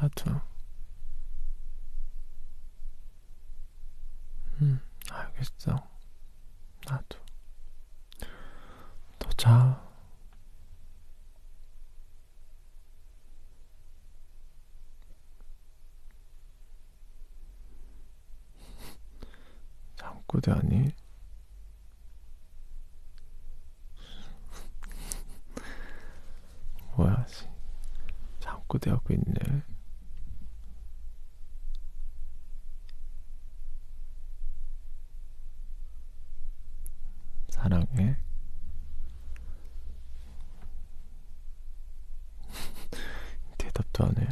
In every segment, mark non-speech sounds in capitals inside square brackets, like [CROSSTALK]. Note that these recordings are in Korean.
나도. 응, 알겠어. 나도. 너 자. [LAUGHS] 잠꼬대 아니? [LAUGHS] 뭐야, 씨. 잠꼬대 하고 있네. 사랑해. 대답도 안 해.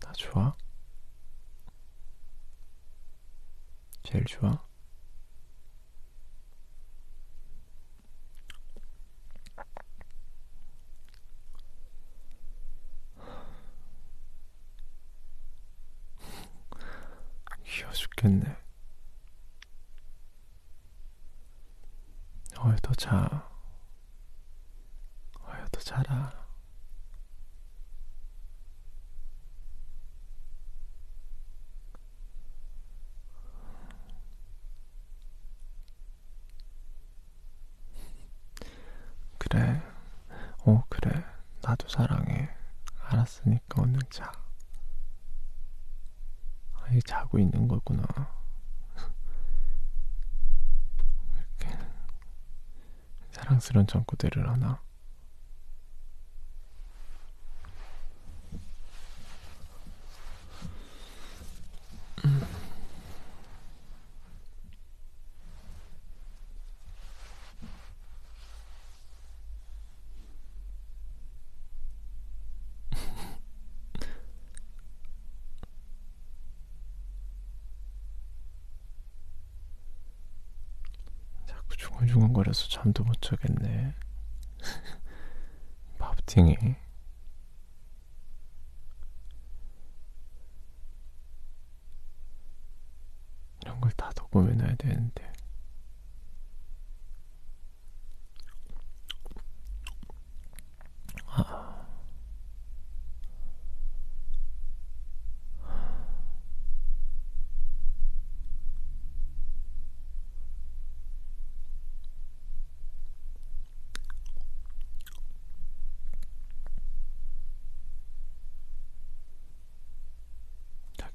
나 좋아? 제일 좋아? 귀여워 죽겠네. 어여 더 자. 어여 더 자라. 그래. 어, 그래. 나도 사랑해. 알았으니까 얼른 자. 아이, 자고 있는 거구나. [LAUGHS] 이렇게 사랑스러운 잠꼬대를 하나. 중얼중얼거려서 잠도 못 자겠네. [LAUGHS] 밥팅이. 이런 걸다 녹음해놔야 되는데. 아.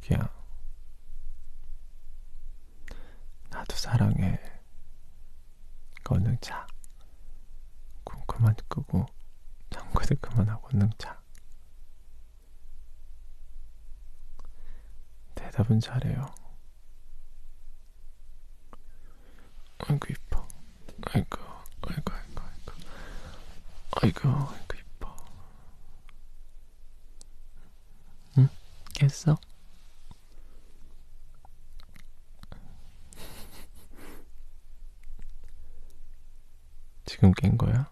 자기야, 나도 사랑해. 자. 꿈 그만 끄고 잠꼬대 그만하고 자. 대답은 잘해요. 아이고 이뻐. 아이고, 아이고, 아이고, 아이고, 아이고, 아이고 이뻐. 응? 깼어? 지금 깬 거야?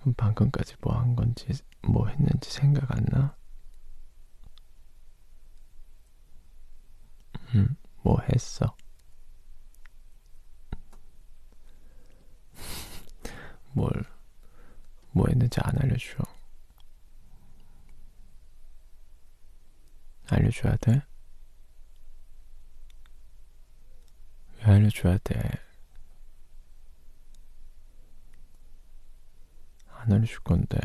그럼 방금까지 뭐한 건지, 뭐 했는지 생각 안 나? 응, 뭐 했어? [LAUGHS] 뭘, 뭐 했는지 안 알려줘. 알려줘야 돼? 왜 알려줘야 돼? 안 알려줄 건데.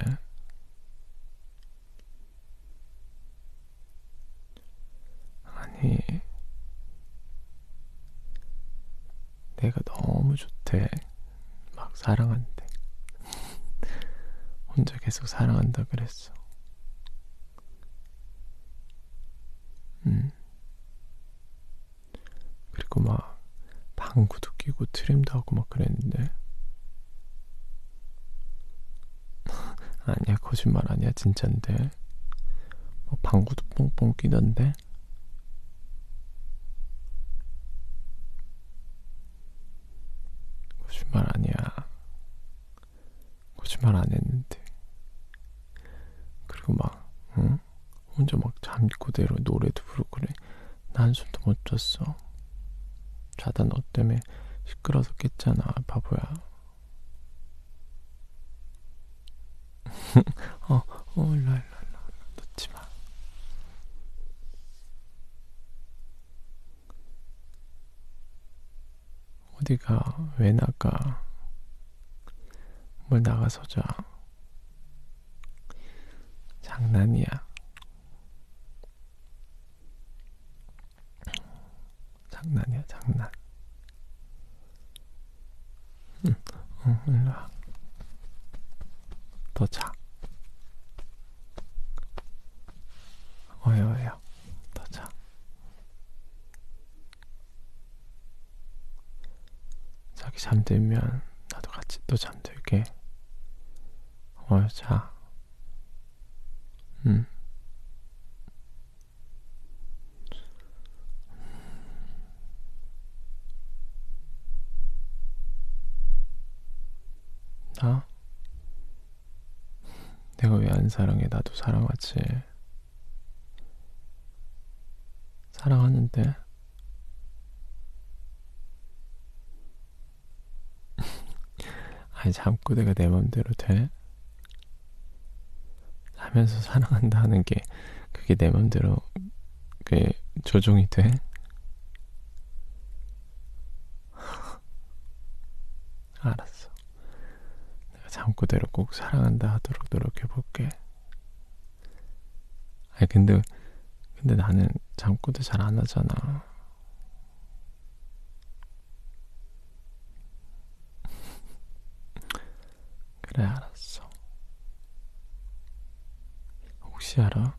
아니, 내가 너무 좋대. 막 사랑한대. [LAUGHS] 혼자 계속 사랑한다 그랬어. 음. 그리고 막 방구도 끼고 트림도 하고 막 그랬는데. [LAUGHS] 아니야 거짓말 아니야 진짠데. 뭐 방구도 뽕뽕 끼던데. 거짓말 아니야. 거짓말 안 했는데. 그대로 노래도 부르고 그래. 나 한숨도 못 잤어. 자다 너 때문에 시끄러서 깼잖아, 바보야. [LAUGHS] 어, 어, 일로, 일로, 일로. 놓지 마. 어디가, 왜 나가? 뭘 나가서 자. 장난이야. 장난이야, 장난. 응, 응, 일로 와. 더 자. 어여, 어여. 더 자. 자기 잠들면 나도 같이 또 잠들게. 어여, 자. 응. 나? 내가 왜 안 사랑해? 나도 사랑하지. 사랑하는데. [LAUGHS] 아니, 잠꼬대가 내 맘대로 돼? 하면서 사랑한다 하는 게, 그게 내 맘대로, 그게 조종이 돼? [LAUGHS] 알았어. 내가 잠꼬대로 꼭 사랑한다 하도록 노력해볼게. 아니, 근데, 근데 나는 잠꼬대 잘 안 하잖아. [LAUGHS] 그래, 알았어. 혹시 알아?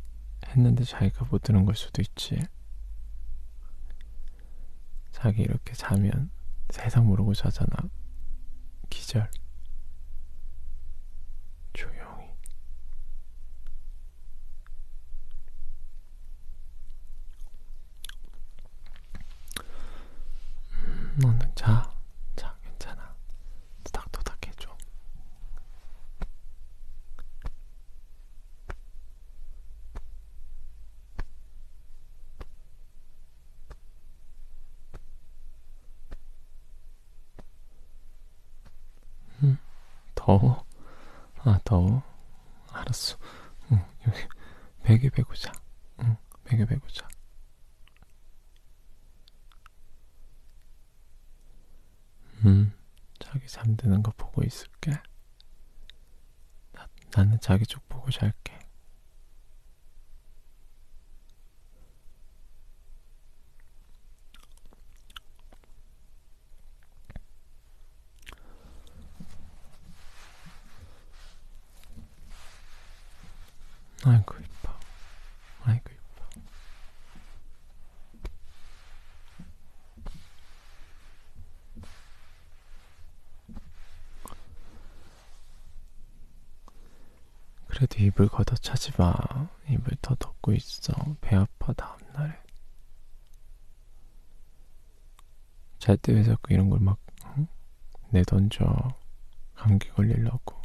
했는데 자기가 못 들은 걸 수도 있지. 자기 이렇게 자면 세상 모르고 자잖아. 기절. 조용히. 음, 너는 자. 자, 괜찮아. 토닥토닥 해줘. 음, 더워? 아, 더워? 알았어. 응, 여기 베개 베고 자. 응, 베개 베고 자. 음, 자기 잠드는 거 보고 있을게. 나, 나는 자기 쪽 보고 잘게. 아이고 이뻐. 아이고 이뻐. 그래도 이불 걷어차지 마. 이불 더 덮고 있어. 배 아파 다음날에. 잘 때 왜 자꾸 이런 걸막 내던져. 감기 걸리려고.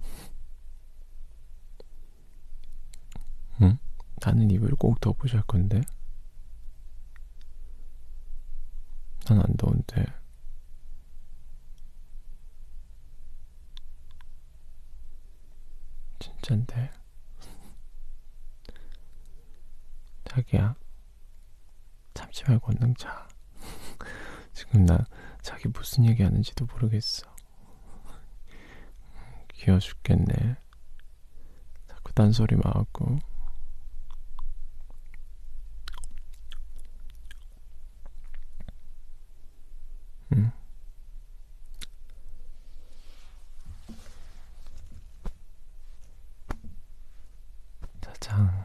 [LAUGHS] 응? 나는 이불 꼭잘 건데. 난 안 더운데. 진짠데. 자기야. 참지 말고 얼른 자. [LAUGHS] 지금 나 자기 무슨 얘기 하는지도 모르겠어. 귀여워 죽겠네. 자꾸 딴소리만 하고. 응. 짜장,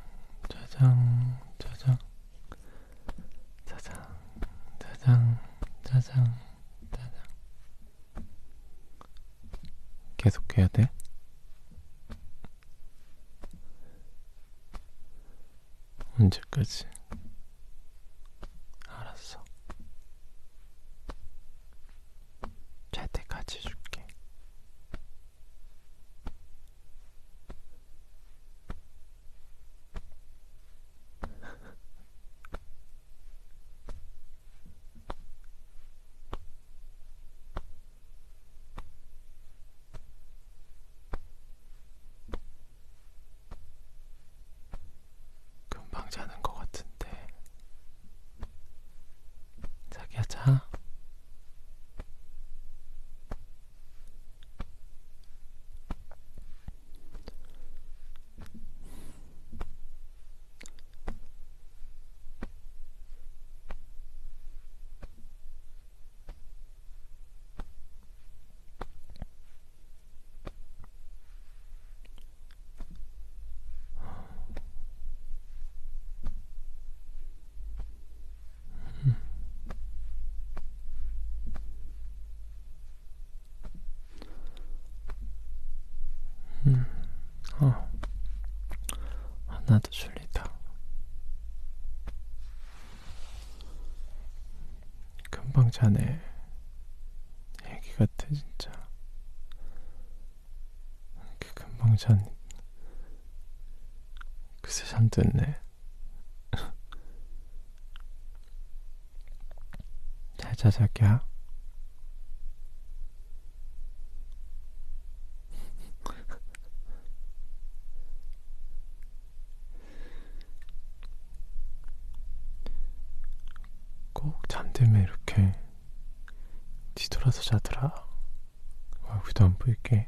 짜장, 짜장, 짜장, 짜장, 짜장, 짜장, 짜장. 계속 해야 돼? 언제까지? 알았어. 잘 때까지 해줄게. 음, 어. 하나도 졸리다. 금방 자네. 애기 같아, 진짜. 이렇게 금방 잔. 그새 잠들네. [LAUGHS] 잘 자, 자기야. 보일게.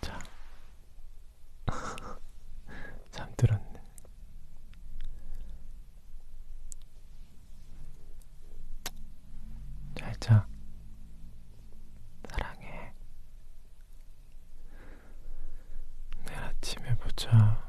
자. [LAUGHS] 잠들었네. 잘 자. 사랑해. 내일 아침에 보자.